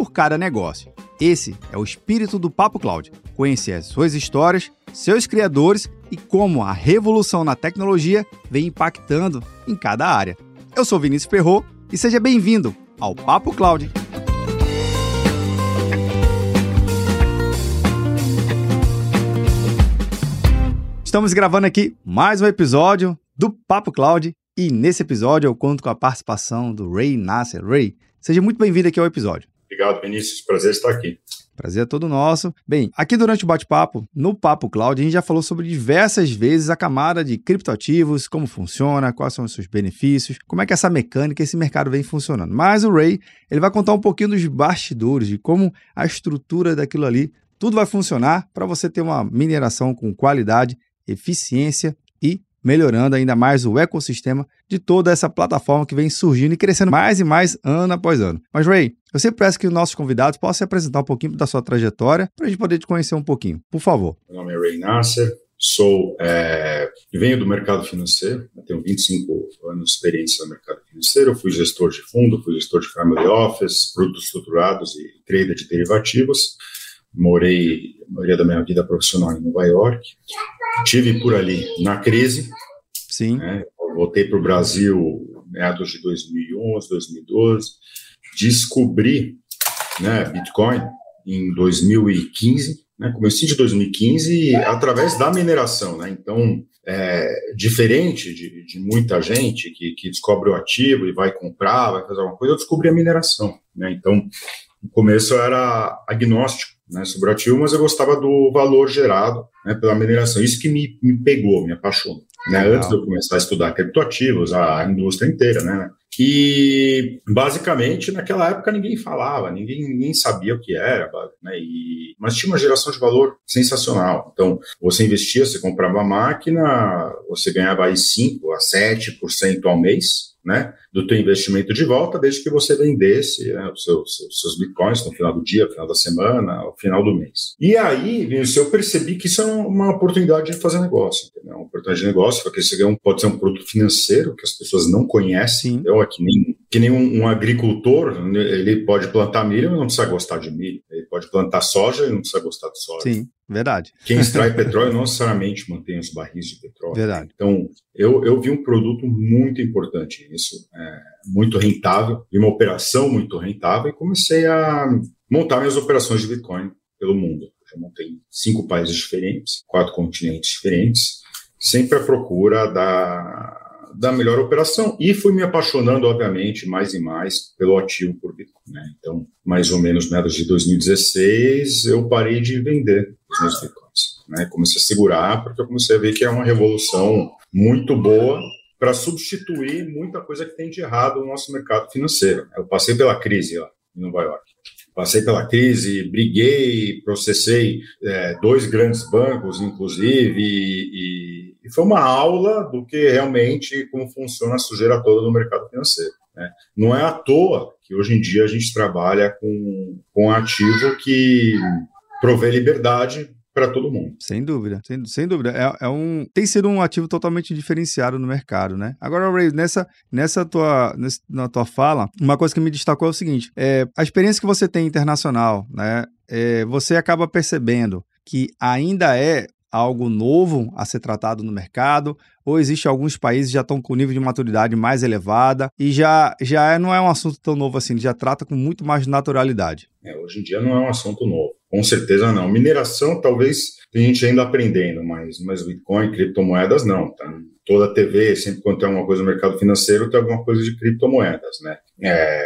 por cada negócio. Esse é o espírito do Papo Cloud. Conhecer as suas histórias, seus criadores e como a revolução na tecnologia vem impactando em cada área. Eu sou Vinícius Ferro e seja bem-vindo ao Papo Cloud. Estamos gravando aqui mais um episódio do Papo Cloud e nesse episódio eu conto com a participação do Ray Nasser. Ray, seja muito bem-vindo aqui ao episódio. Obrigado, Vinícius. Prazer estar aqui. Prazer é todo nosso. Bem, aqui durante o bate-papo, no Papo Cloud, a gente já falou sobre diversas vezes a camada de criptoativos, como funciona, quais são os seus benefícios, como é que essa mecânica, esse mercado vem funcionando. Mas o Ray, ele vai contar um pouquinho dos bastidores, de como a estrutura daquilo ali, tudo vai funcionar para você ter uma mineração com qualidade eficiência e melhorando ainda mais o ecossistema de toda essa plataforma que vem surgindo e crescendo mais e mais ano após ano. Mas, Ray, eu sempre peço que os nossos convidados possam se apresentar um pouquinho da sua trajetória para a gente poder te conhecer um pouquinho. Por favor. Meu nome é Ray Nasser, sou, é, venho do mercado financeiro, tenho 25 anos de experiência no mercado financeiro, fui gestor de fundo, fui gestor de family office, produtos estruturados e trader de derivativos. Morei a maioria da minha vida profissional em Nova York. Tive por ali na crise. Sim. Né, voltei para o Brasil meados de 2011, 2012. Descobri né, Bitcoin em 2015, né, comecei de 2015 através da mineração. Né, então, é, diferente de, de, muita gente que, que descobre o ativo e vai comprar, vai fazer alguma coisa, eu descobri a mineração. Né, então, no começo eu era agnóstico né, sobre o ativo, mas eu gostava do valor gerado né, pela mineração. Isso que me, me pegou, me apaixonou. Né, antes de eu começar a estudar criptoativos, a indústria inteira, né? E basicamente naquela época ninguém falava, ninguém, ninguém sabia o que era, né? E, mas tinha uma geração de valor sensacional. Então, você investia, você comprava uma máquina, você ganhava aí 5 a 7% ao mês, né, do teu investimento de volta, desde que você vendesse né, os seus, seus, bitcoins no final do dia, no final da semana, ao final do mês. E aí, eu percebi que isso é uma oportunidade de fazer negócio, entendeu? uma oportunidade de negócio, porque isso pode ser um produto financeiro que as pessoas não conhecem, entendeu? É que nem, que nem um, um, agricultor, ele pode plantar milho, mas não precisa gostar de milho. Ele pode plantar soja e não precisa gostar de soja. Sim. Verdade. Quem extrai petróleo não necessariamente mantém os barris de petróleo. Verdade. Então, eu, eu vi um produto muito importante nisso, é, muito rentável, e uma operação muito rentável, e comecei a montar minhas operações de Bitcoin pelo mundo. Eu montei cinco países diferentes, quatro continentes diferentes, sempre à procura da, da melhor operação. E fui me apaixonando, obviamente, mais e mais pelo ativo por Bitcoin. Né? Então, mais ou menos meados de 2016, eu parei de vender os meus Bitcoins. Né? Comecei a segurar, porque eu comecei a ver que é uma revolução muito boa para substituir muita coisa que tem de errado no nosso mercado financeiro. Eu passei pela crise lá em Nova York. Passei pela crise, briguei, processei é, dois grandes bancos, inclusive, e, e foi uma aula do que realmente como funciona a sujeira toda no mercado financeiro. Né? Não é à toa que hoje em dia a gente trabalha com, com ativo que provê liberdade para todo mundo. Sem dúvida, sem, sem dúvida. É, é, um, tem sido um ativo totalmente diferenciado no mercado, né? Agora, Ray, nessa, nessa tua, nessa, na tua fala, uma coisa que me destacou é o seguinte: é, a experiência que você tem internacional, né? É, você acaba percebendo que ainda é algo novo a ser tratado no mercado, ou existe alguns países que já estão com nível de maturidade mais elevada e já, já é, não é um assunto tão novo assim, já trata com muito mais naturalidade. É, hoje em dia não é um assunto novo, com certeza não. Mineração talvez tem gente ainda aprendendo, mas, mas Bitcoin, criptomoedas não. Tá? Toda TV, sempre quando tem alguma coisa no mercado financeiro, tem alguma coisa de criptomoedas, né? É,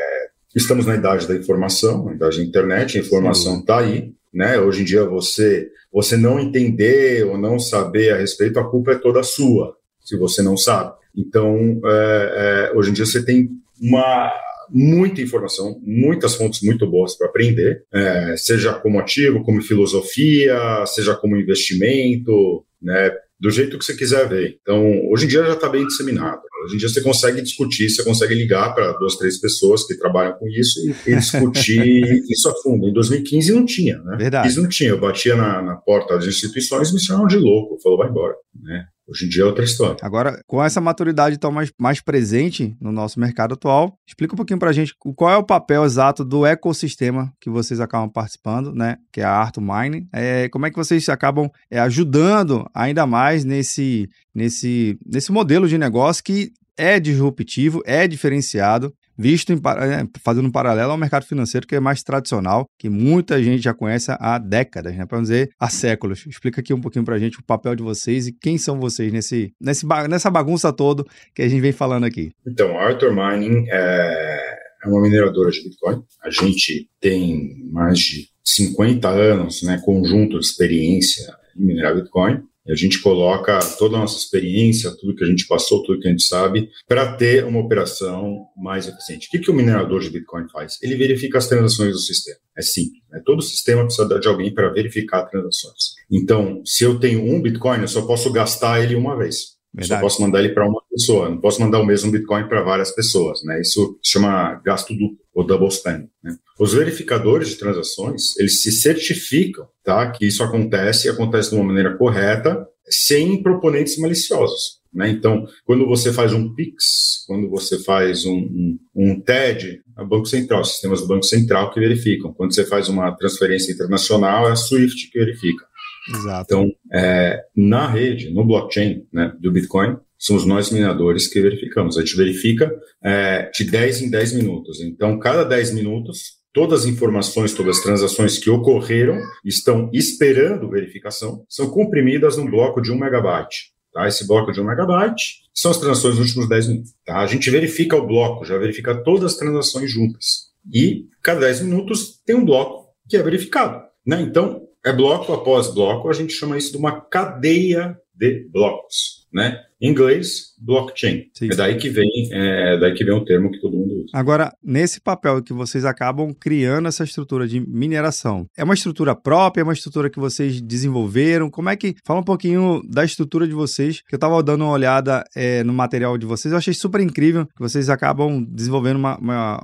estamos na idade da informação, na idade da internet, a informação está aí, né? Hoje em dia você você não entender ou não saber a respeito, a culpa é toda sua, se você não sabe. Então, é, é, hoje em dia você tem uma muita informação, muitas fontes muito boas para aprender, é, seja como ativo, como filosofia, seja como investimento, né? do jeito que você quiser ver. Então, hoje em dia já está bem disseminado. Hoje em dia você consegue discutir, você consegue ligar para duas, três pessoas que trabalham com isso e, e discutir isso a fundo. Em 2015 não tinha, né? Verdade. 2015 não tinha. Eu batia na, na porta das instituições e me chamavam de louco. Falou, vai embora, né? Hoje em dia é outra história. Agora, com essa maturidade tão mais, mais presente no nosso mercado atual, explica um pouquinho para a gente qual é o papel exato do ecossistema que vocês acabam participando, né? Que é a Arto Mining. É, como é que vocês acabam é, ajudando ainda mais nesse, nesse, nesse modelo de negócio que é disruptivo, é diferenciado visto em, é, fazendo um paralelo ao mercado financeiro que é mais tradicional, que muita gente já conhece há décadas, né? para dizer há séculos. Explica aqui um pouquinho para a gente o papel de vocês e quem são vocês nesse, nesse, nessa bagunça toda que a gente vem falando aqui. Então, a Arthur Mining é, é uma mineradora de Bitcoin. A gente tem mais de 50 anos, né, conjunto de experiência em minerar Bitcoin. A gente coloca toda a nossa experiência, tudo que a gente passou, tudo que a gente sabe, para ter uma operação mais eficiente. O que, que o minerador de Bitcoin faz? Ele verifica as transações do sistema. É simples. Né? Todo sistema precisa de alguém para verificar transações. Então, se eu tenho um Bitcoin, eu só posso gastar ele uma vez. Verdade. Só posso mandar ele para uma pessoa, não posso mandar o mesmo Bitcoin para várias pessoas, né? Isso se chama gasto duplo, ou double spend. Né? Os verificadores de transações, eles se certificam, tá? Que isso acontece e acontece de uma maneira correta, sem proponentes maliciosos. Né? Então, quando você faz um PIX, quando você faz um, um, um TED, é o Banco Central, sistemas do Banco Central que verificam. Quando você faz uma transferência internacional, é a SWIFT que verifica. Exato. Então, é, na rede, no blockchain né, do Bitcoin, somos nós mineradores que verificamos. A gente verifica é, de 10 em 10 minutos. Então, cada 10 minutos, todas as informações, todas as transações que ocorreram, estão esperando verificação, são comprimidas num bloco de 1 megabyte. Tá? Esse bloco de 1 megabyte são as transações dos últimos 10 minutos. Tá? A gente verifica o bloco, já verifica todas as transações juntas. E cada 10 minutos tem um bloco que é verificado. Né? Então, é bloco após bloco, a gente chama isso de uma cadeia de blocos, né? Em inglês, blockchain. Sim. É daí que vem, é daí que vem o termo que todo mundo Agora, nesse papel que vocês acabam criando essa estrutura de mineração, é uma estrutura própria, é uma estrutura que vocês desenvolveram? Como é que fala um pouquinho da estrutura de vocês? Que eu estava dando uma olhada é, no material de vocês, eu achei super incrível que vocês acabam desenvolvendo uma, uma,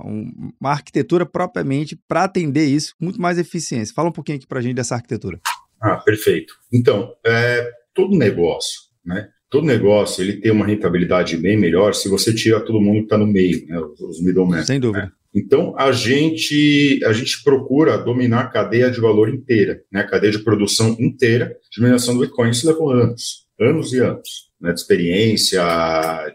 uma arquitetura propriamente para atender isso, muito mais eficiência. Fala um pouquinho aqui para a gente dessa arquitetura. Ah, perfeito. Então, é, todo negócio, né? Todo negócio ele tem uma rentabilidade bem melhor se você tira todo mundo que está no meio, né? Os middlemen. Sem dúvida. Né? Então a gente a gente procura dominar a cadeia de valor inteira, né? A cadeia de produção inteira de mineração do Bitcoin. Isso levou anos, anos e anos. Né, de experiência,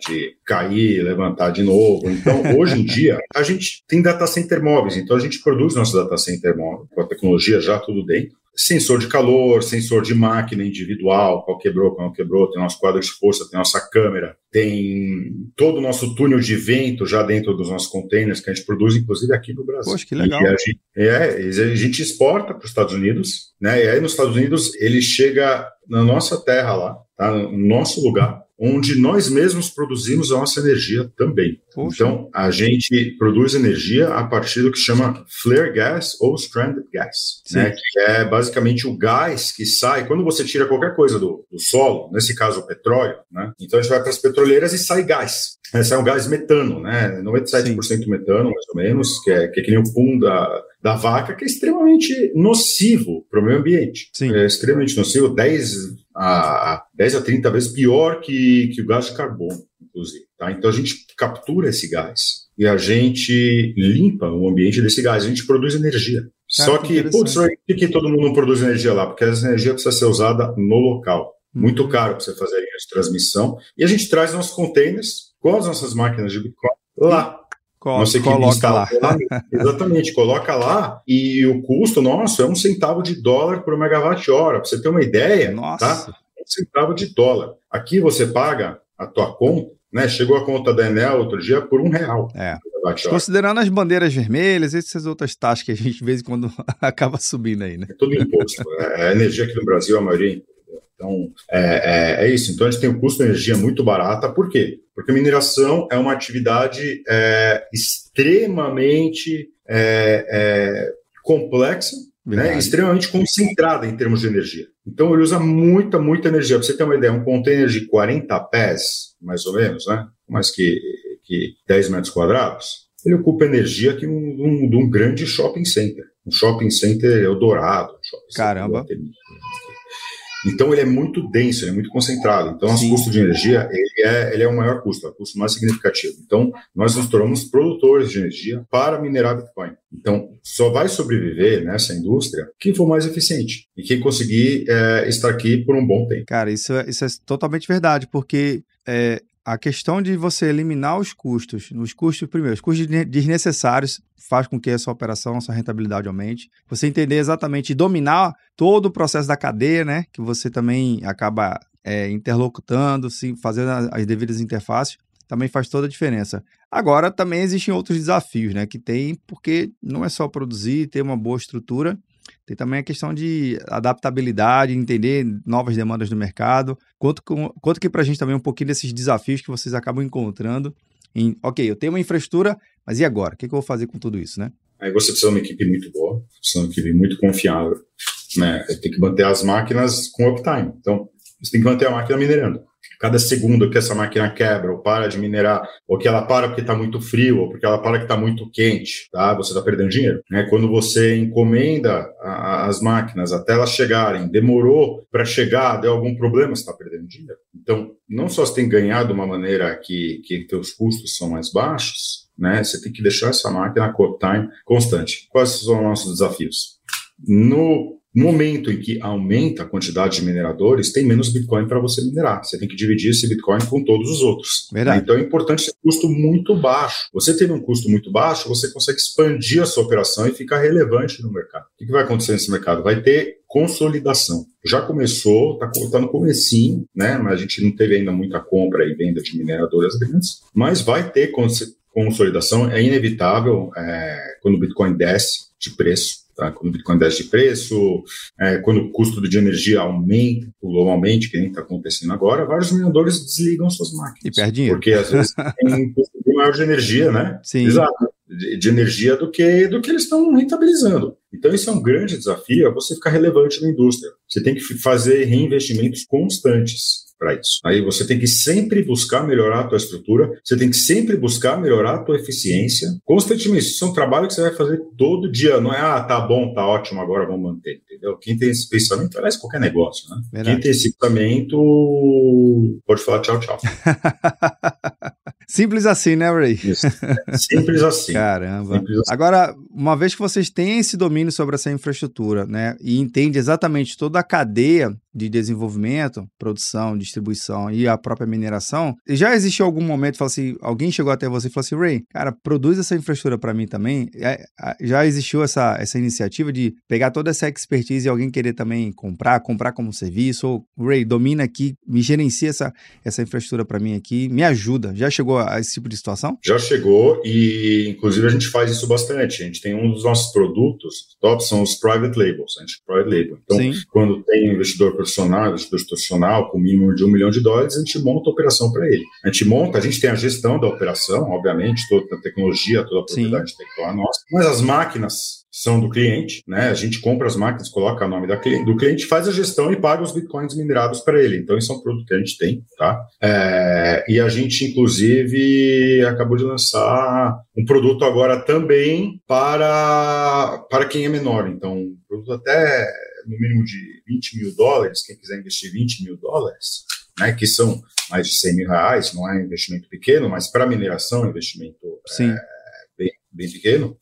de cair, levantar de novo. Então, hoje em dia, a gente tem data center móveis, então a gente produz nosso data center móvel, com a tecnologia já tudo dentro sensor de calor, sensor de máquina individual, qual quebrou, qual não quebrou, tem nosso quadro de força, tem nossa câmera, tem todo o nosso túnel de vento já dentro dos nossos containers que a gente produz, inclusive aqui no Brasil. Poxa, que legal. E a gente, é, a gente exporta para os Estados Unidos, né? E aí nos Estados Unidos ele chega na nossa terra lá, tá? no nosso lugar, onde nós mesmos produzimos a nossa energia também. Poxa. Então, a gente produz energia a partir do que chama flare gas ou stranded gas, né, que é basicamente o gás que sai quando você tira qualquer coisa do, do solo, nesse caso o petróleo, né? então a gente vai para as petroleiras e sai gás. É um gás metano, né? 97% Sim. metano, mais ou menos, que é, que é que nem o pum da, da vaca, que é extremamente nocivo para o meio ambiente. Sim. É extremamente nocivo, 10 a, 10 a 30 vezes pior que, que o gás de carbono, inclusive. Tá? Então a gente captura esse gás e a gente limpa o ambiente desse gás, a gente produz energia. Cara, Só que, que putz, por que todo mundo não produz energia lá? Porque essa energia precisa ser usada no local. Muito uhum. caro para você fazer linha de transmissão. E a gente traz nossos containers com as nossas máquinas de Bitcoin lá. Você coloca lá. lá. Exatamente, coloca lá e o custo nosso é um centavo de dólar por megawatt-hora. Para você ter uma ideia, Nossa. tá? Um centavo de dólar. Aqui você paga a tua conta, né? Chegou a conta da Enel outro dia por um real. É. Considerando as bandeiras vermelhas, essas outras taxas que a gente de vez em quando acaba subindo aí, né? É tudo imposto. É, a energia aqui no Brasil, a maioria é Então, é, é, é, isso. Então, a gente tem um custo de energia muito barata. Por quê? Porque mineração é uma atividade é, extremamente é, é, complexa, né, extremamente concentrada em termos de energia. Então, ele usa muita, muita energia. Para você ter uma ideia, um container de 40 pés, mais ou menos, né, mais que, que 10 metros quadrados, ele ocupa energia de um, um, um, grande shopping center. Um shopping center Eldorado. Um shopping Caramba. Center então ele é muito denso, ele é muito concentrado. Então, o custo de energia ele é, ele é o maior custo, é o custo mais significativo. Então, nós nos tornamos produtores de energia para minerar Bitcoin. Então, só vai sobreviver nessa indústria quem for mais eficiente e quem conseguir é, estar aqui por um bom tempo. Cara, isso é, isso é totalmente verdade, porque é, a questão de você eliminar os custos, os custos, primeiro, os custos desnecessários faz com que a sua operação, a sua rentabilidade aumente. Você entender exatamente e dominar todo o processo da cadeia, né? Que você também acaba é, interlocutando, sim, fazendo as devidas interfaces, também faz toda a diferença. Agora, também existem outros desafios, né? Que tem, porque não é só produzir, ter uma boa estrutura, tem também a questão de adaptabilidade, entender novas demandas do mercado. Quanto, quanto que para a gente também um pouquinho desses desafios que vocês acabam encontrando em, ok, eu tenho uma infraestrutura, mas e agora? O que, que eu vou fazer com tudo isso, né? Aí você precisa de uma equipe muito boa, precisa de uma equipe muito confiável, né? Tem que manter as máquinas com uptime. Então, você tem que manter a máquina minerando cada segundo que essa máquina quebra ou para de minerar, ou que ela para porque está muito frio, ou porque ela para que está muito quente, tá? Você está perdendo dinheiro. Né? Quando você encomenda a, as máquinas até elas chegarem, demorou para chegar, deu algum problema, você está perdendo dinheiro. Então, não só você tem ganhar de uma maneira que, que teus custos são mais baixos, né? Você tem que deixar essa máquina time constante. Quais são os nossos desafios? No no momento em que aumenta a quantidade de mineradores, tem menos Bitcoin para você minerar. Você tem que dividir esse Bitcoin com todos os outros. Verdade. Então é importante ter custo muito baixo. Você tendo um custo muito baixo, você consegue expandir a sua operação e ficar relevante no mercado. O que vai acontecer nesse mercado? Vai ter consolidação. Já começou, está tá no comecinho, né? Mas a gente não teve ainda muita compra e venda de mineradoras grandes, mas vai ter consolidação, é inevitável é, quando o Bitcoin desce de preço Tá? Quando o Bitcoin desce de preço, é, quando o custo de energia aumenta globalmente, que nem está acontecendo agora, vários mineradores desligam suas máquinas. E perde dinheiro. Porque às vezes tem um custo maior de energia, né? Sim. Exato. De, de energia do que, do que eles estão rentabilizando. Então, isso é um grande desafio, é você ficar relevante na indústria. Você tem que fazer reinvestimentos constantes para isso. Aí você tem que sempre buscar melhorar a tua estrutura, você tem que sempre buscar melhorar a tua eficiência, constantemente. Isso é um trabalho que você vai fazer todo dia, não é, ah, tá bom, tá ótimo, agora vamos manter, entendeu? Quem tem esse pensamento, aliás, qualquer negócio, né? Verdade. Quem tem esse pensamento pode falar tchau, tchau. Simples assim, né, Ray? Isso. Simples assim. Caramba. Simples assim. Agora, uma vez que vocês têm esse domínio sobre essa infraestrutura, né, e entende exatamente toda a cadeia de desenvolvimento, produção, distribuição e a própria mineração, já existiu algum momento, fala assim, alguém chegou até você e falou assim, Ray, cara, produz essa infraestrutura para mim também. É, já existiu essa, essa iniciativa de pegar toda essa expertise e alguém querer também comprar, comprar como serviço, ou Ray, domina aqui, me gerencia essa, essa infraestrutura para mim aqui, me ajuda. Já chegou a esse tipo de situação? Já chegou e, inclusive, a gente faz isso bastante. A gente tem um dos nossos produtos top, são os private labels, a gente private label. Então, Sim. quando tem um investidor profissional, investidor institucional com mínimo de um milhão de dólares, a gente monta a operação para ele. A gente monta, a gente tem a gestão da operação, obviamente, toda a tecnologia, toda a propriedade intelectual nossa, mas as máquinas são do cliente, né? A gente compra as máquinas, coloca o nome da cliente, do cliente, faz a gestão e paga os bitcoins minerados para ele. Então, isso é um produto que a gente tem, tá? É, e a gente, inclusive, acabou de lançar um produto agora também para, para quem é menor. Então, um produto até no mínimo de 20 mil dólares, quem quiser investir 20 mil dólares, né? Que são mais de 100 mil reais, não é um investimento pequeno, mas para mineração é um investimento é, bem, bem pequeno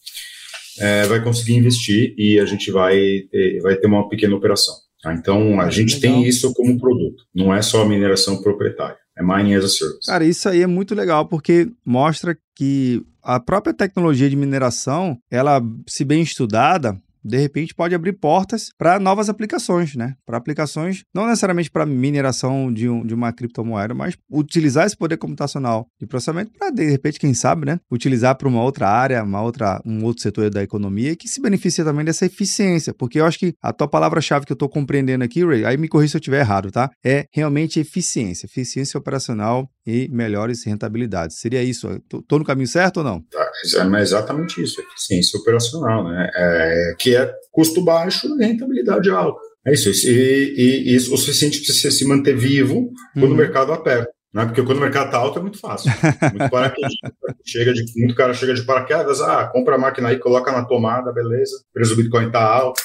é, vai conseguir investir e a gente vai ter, vai ter uma pequena operação. Tá? Então, a gente legal. tem isso como produto, não é só mineração proprietária, é mining as a service. Cara, isso aí é muito legal, porque mostra que a própria tecnologia de mineração, ela, se bem estudada, de repente pode abrir portas para novas aplicações, né? Para aplicações não necessariamente para mineração de, um, de uma criptomoeda, mas utilizar esse poder computacional de processamento para de repente, quem sabe, né, utilizar para uma outra área, uma outra, um outro setor da economia que se beneficia também dessa eficiência, porque eu acho que a tua palavra-chave que eu estou compreendendo aqui, Ray, aí me corrija se eu estiver errado, tá? É realmente eficiência, eficiência operacional e melhores rentabilidades. Seria isso? Estou no caminho certo ou não? Tá, é exatamente isso, eficiência operacional, né? É, que é custo baixo e rentabilidade alta. É isso, e, e, e isso o suficiente para você se manter vivo quando uhum. o mercado aperta. Né? Porque quando o mercado está alto é muito fácil. Muito paraquedista. chega de, muito cara chega de paraquedas, ah, compra a máquina aí, coloca na tomada, beleza. O preço do Bitcoin está alto.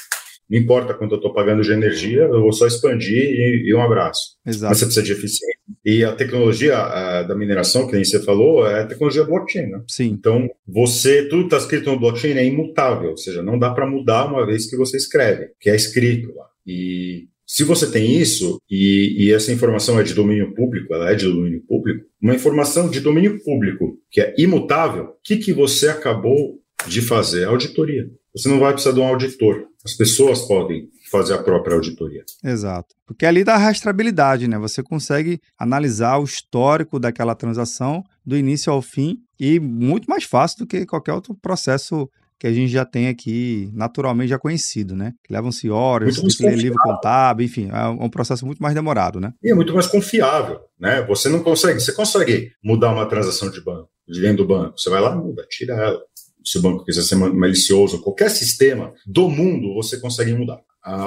Não importa quanto eu estou pagando de energia, eu vou só expandir e, e um abraço. Exato. Mas você precisa de eficiência. E a tecnologia a, da mineração, que nem você falou, é a tecnologia blockchain, né? Sim. Então, você, tudo está escrito no blockchain é imutável, ou seja, não dá para mudar uma vez que você escreve, que é escrito lá. E se você tem isso, e, e, essa informação é de domínio público, ela é de domínio público, uma informação de domínio público que é imutável, o que, que você acabou de fazer? Auditoria. Você não vai precisar de um auditor. As pessoas podem fazer a própria auditoria. Exato. Porque ali dá rastreabilidade, né? Você consegue analisar o histórico daquela transação do início ao fim e muito mais fácil do que qualquer outro processo que a gente já tem aqui naturalmente já conhecido, né? Que levam-se horas, muito tem que ler livro contábil, enfim, é um processo muito mais demorado, né? E é muito mais confiável, né? Você não consegue, você consegue mudar uma transação de banco, de dentro do banco, você vai lá, muda, tira ela. Se o banco quiser ser malicioso, qualquer sistema do mundo você consegue mudar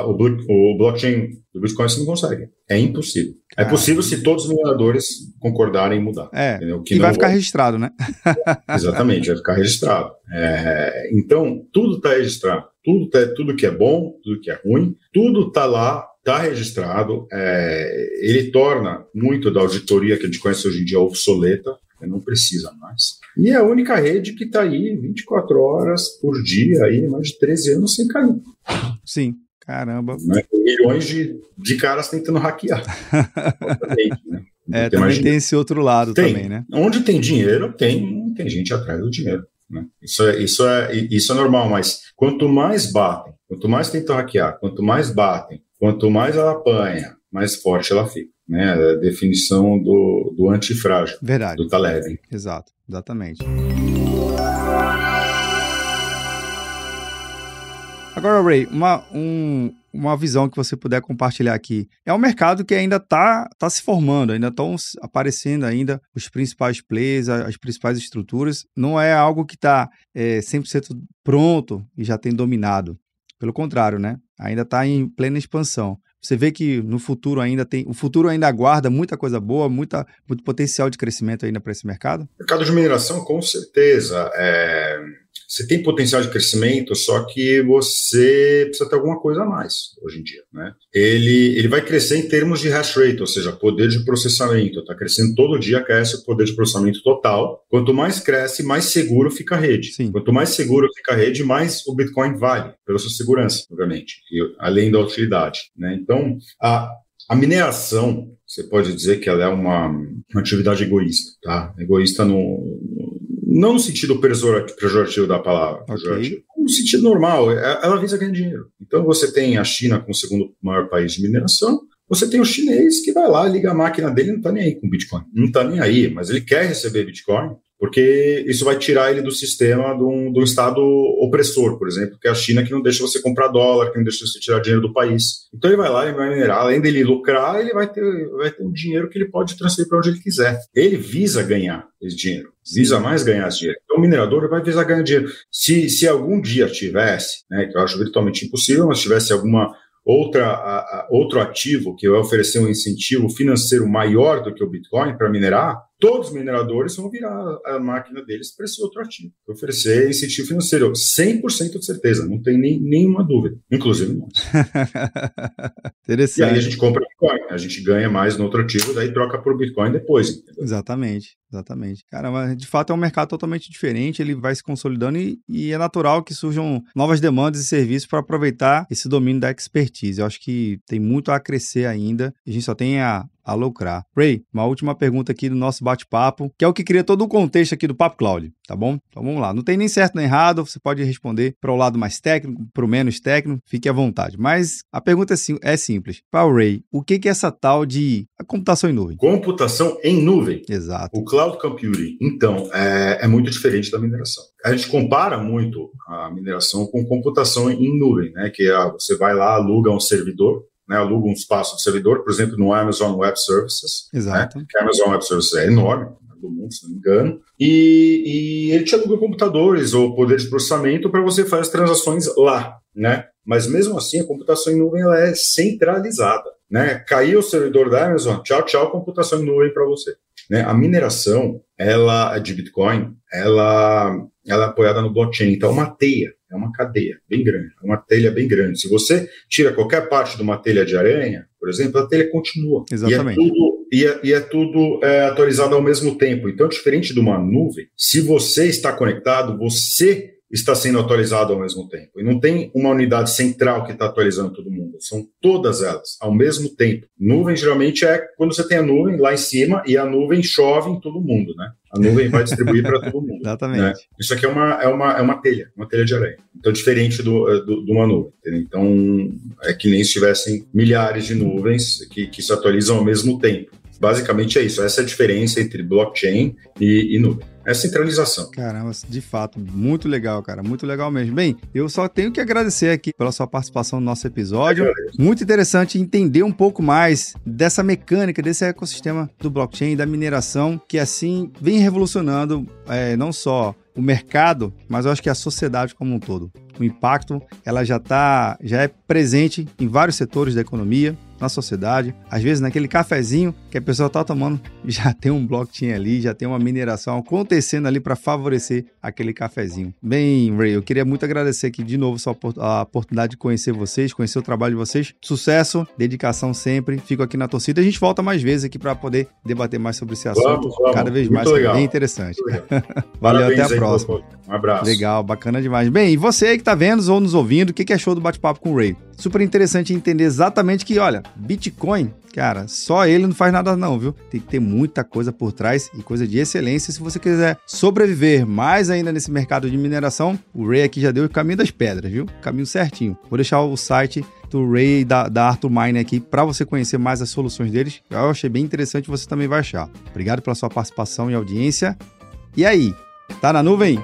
o, o, blockchain do Bitcoin você não consegue. É impossível. É possível se todos os mineradores concordarem em mudar. É, e vai ficar registrado, né? Exatamente, vai ficar registrado. É, então, tudo está registrado. Tudo, tá, tudo que é bom, tudo que é ruim, tudo está lá, está registrado. É, ele torna muito da auditoria que a gente conhece hoje em dia obsoleta, não precisa mais. E é a única rede que está aí 24 horas por dia, aí, mais de 13 anos sem cair. Sim, Caramba. Né? Milhões de, de caras tentando hackear. né? É, também tem esse outro lado tem. também, né? Onde tem dinheiro, tem, tem gente atrás do dinheiro. Né? Isso, é, isso, é, isso é normal, mas quanto mais batem, quanto mais tentam hackear, quanto mais batem, quanto mais ela apanha, mais forte ela fica. Né? A definição do, do antifrágil, Verdade. do Taleb. Exato, exatamente. Agora, Ray, uma, um, uma visão que você puder compartilhar aqui. É um mercado que ainda está tá se formando, ainda estão aparecendo ainda os principais players, as principais estruturas. Não é algo que está é, 100% pronto e já tem dominado. Pelo contrário, né? Ainda está em plena expansão. Você vê que no futuro ainda tem, o futuro ainda aguarda muita coisa boa, muita, muito potencial de crescimento ainda para esse mercado? Mercado de mineração, com certeza. É você tem potencial de crescimento, só que você precisa ter alguma coisa a mais hoje em dia. Né? Ele, ele vai crescer em termos de hash rate, ou seja, poder de processamento. Está crescendo todo dia, cresce o poder de processamento total. Quanto mais cresce, mais seguro fica a rede. Sim. Quanto mais seguro fica a rede, mais o Bitcoin vale, pela sua segurança, obviamente, e, além da utilidade. Né? Então, a, a mineração, você pode dizer que ela é uma, uma atividade egoísta, tá? Egoísta no, não no sentido pejorativo da palavra, okay. no sentido normal, é, ela visa ganhar dinheiro. Então você tem a China como o segundo maior país de mineração, você tem o chinês que vai lá, liga a máquina dele, não está nem aí com Bitcoin. Não está nem aí, mas ele quer receber Bitcoin, porque isso vai tirar ele do sistema de um, de um, Estado opressor, por exemplo, que é a China, que não deixa você comprar dólar, que não deixa você tirar dinheiro do país. Então ele vai lá e vai minerar, além dele lucrar, ele vai ter, vai ter um dinheiro que ele pode transferir para onde ele quiser. Ele visa ganhar esse dinheiro, visa mais ganhar esse dinheiro. Então o minerador vai visar ganhar dinheiro. Se, se algum dia tivesse, né, que eu acho virtualmente impossível, mas tivesse alguma outra, a, a, outro ativo que vai oferecer um incentivo financeiro maior do que o Bitcoin para minerar, todos os mineradores vão virar a máquina deles para esse outro ativo, oferecer incentivo financeiro, 100% de certeza, não tem nem, nenhuma dúvida, inclusive nós. Interessante. E aí a gente compra Bitcoin, a gente ganha mais no outro ativo, daí troca por Bitcoin depois. Entendeu? Exatamente, exatamente. Cara, mas de fato é um mercado totalmente diferente, ele vai se consolidando e, e é natural que surjam novas demandas e serviços para aproveitar esse domínio da expertise. Eu acho que tem muito a crescer ainda, a gente só tem a a lucrar. Ray, uma última pergunta aqui do nosso bate-papo, que é o que cria todo o contexto aqui do Papo Cloud, tá bom? Então vamos lá. Não tem nem certo nem errado, você pode responder para o lado mais técnico, para o menos técnico, fique à vontade. Mas a pergunta é, sim, é simples. Para o Ray, o que é essa tal de computação em nuvem? Computação em nuvem. Exato. O cloud computing, então, é, é muito diferente da mineração. A gente compara muito a mineração com computação em nuvem, né? Que é, você vai lá, aluga um servidor, né, aluga um espaço de servidor, por exemplo, no Amazon Web Services. Né, Exato. Né, que a Amazon Web Services é enorme, né, do mundo, se não me engano. E, e ele te aluga computadores ou poder de processamento para você fazer as transações lá, né? Mas mesmo assim, a computação em nuvem ela é centralizada. Né? Caiu o servidor da Amazon, tchau, tchau, computação em nuvem para você. Né? A mineração ela de Bitcoin, ela, ela é apoiada no blockchain, então é uma teia, é uma cadeia bem grande, é uma telha bem grande. Se você tira qualquer parte de uma telha de aranha, por exemplo, a telha continua. Exatamente. E é tudo, e é, e é tudo é, atualizado ao mesmo tempo. Então, diferente de uma nuvem, se você está conectado, você está sendo atualizado ao mesmo tempo. E não tem uma unidade central que está atualizando todo mundo, são todas elas ao mesmo tempo. Nuvem geralmente é quando você tem a nuvem lá em cima e a nuvem chove em todo mundo, né? A nuvem vai distribuir para todo mundo. Exatamente. Né? Isso aqui é uma, é, uma, é uma telha, uma telha de aranha. Então, diferente do, eh, do, de uma nuvem. Entendeu? Então, é que nem se tivessem milhares de nuvens que, que se atualizam ao mesmo tempo. Basicamente é isso. Essa é a diferença entre blockchain e, e nuvem é centralização. Caramba, de fato, muito legal, cara, muito legal mesmo. Bem, eu só tenho que agradecer aqui pela sua participação no nosso episódio. Muito interessante entender um pouco mais dessa mecânica, desse ecossistema do blockchain, da mineração, que assim vem revolucionando é, não só o mercado, mas eu acho que a sociedade como um todo. O impacto, ela já tá, já é presente em vários setores da economia, na sociedade. Às vezes, naquele cafezinho que a pessoa está tomando, já tem um blockchain ali, já tem uma mineração acontecendo ali para favorecer aquele cafezinho. Bem, Ray, eu queria muito agradecer aqui de novo a oportunidade de conhecer vocês, conhecer o trabalho de vocês. Sucesso, dedicação sempre. Fico aqui na torcida. A gente volta mais vezes aqui para poder debater mais sobre esse assunto. Vamos, vamos. Cada vez mais, é bem interessante. Valeu, Parabéns até a próxima. Um abraço. Legal, bacana demais. Bem, e você aí que está vendo ou nos ouvindo, o que, que achou do bate-papo com o Ray? Super interessante entender exatamente que, olha, Bitcoin, cara, só ele não faz nada não, viu? Tem que ter muita coisa por trás e coisa de excelência. Se você quiser sobreviver mais ainda nesse mercado de mineração, o Ray aqui já deu o caminho das pedras, viu? Caminho certinho. Vou deixar o site do Ray da, da Arthur Mine aqui para você conhecer mais as soluções deles. Eu achei bem interessante, você também vai achar. Obrigado pela sua participação e audiência. E aí, tá na nuvem?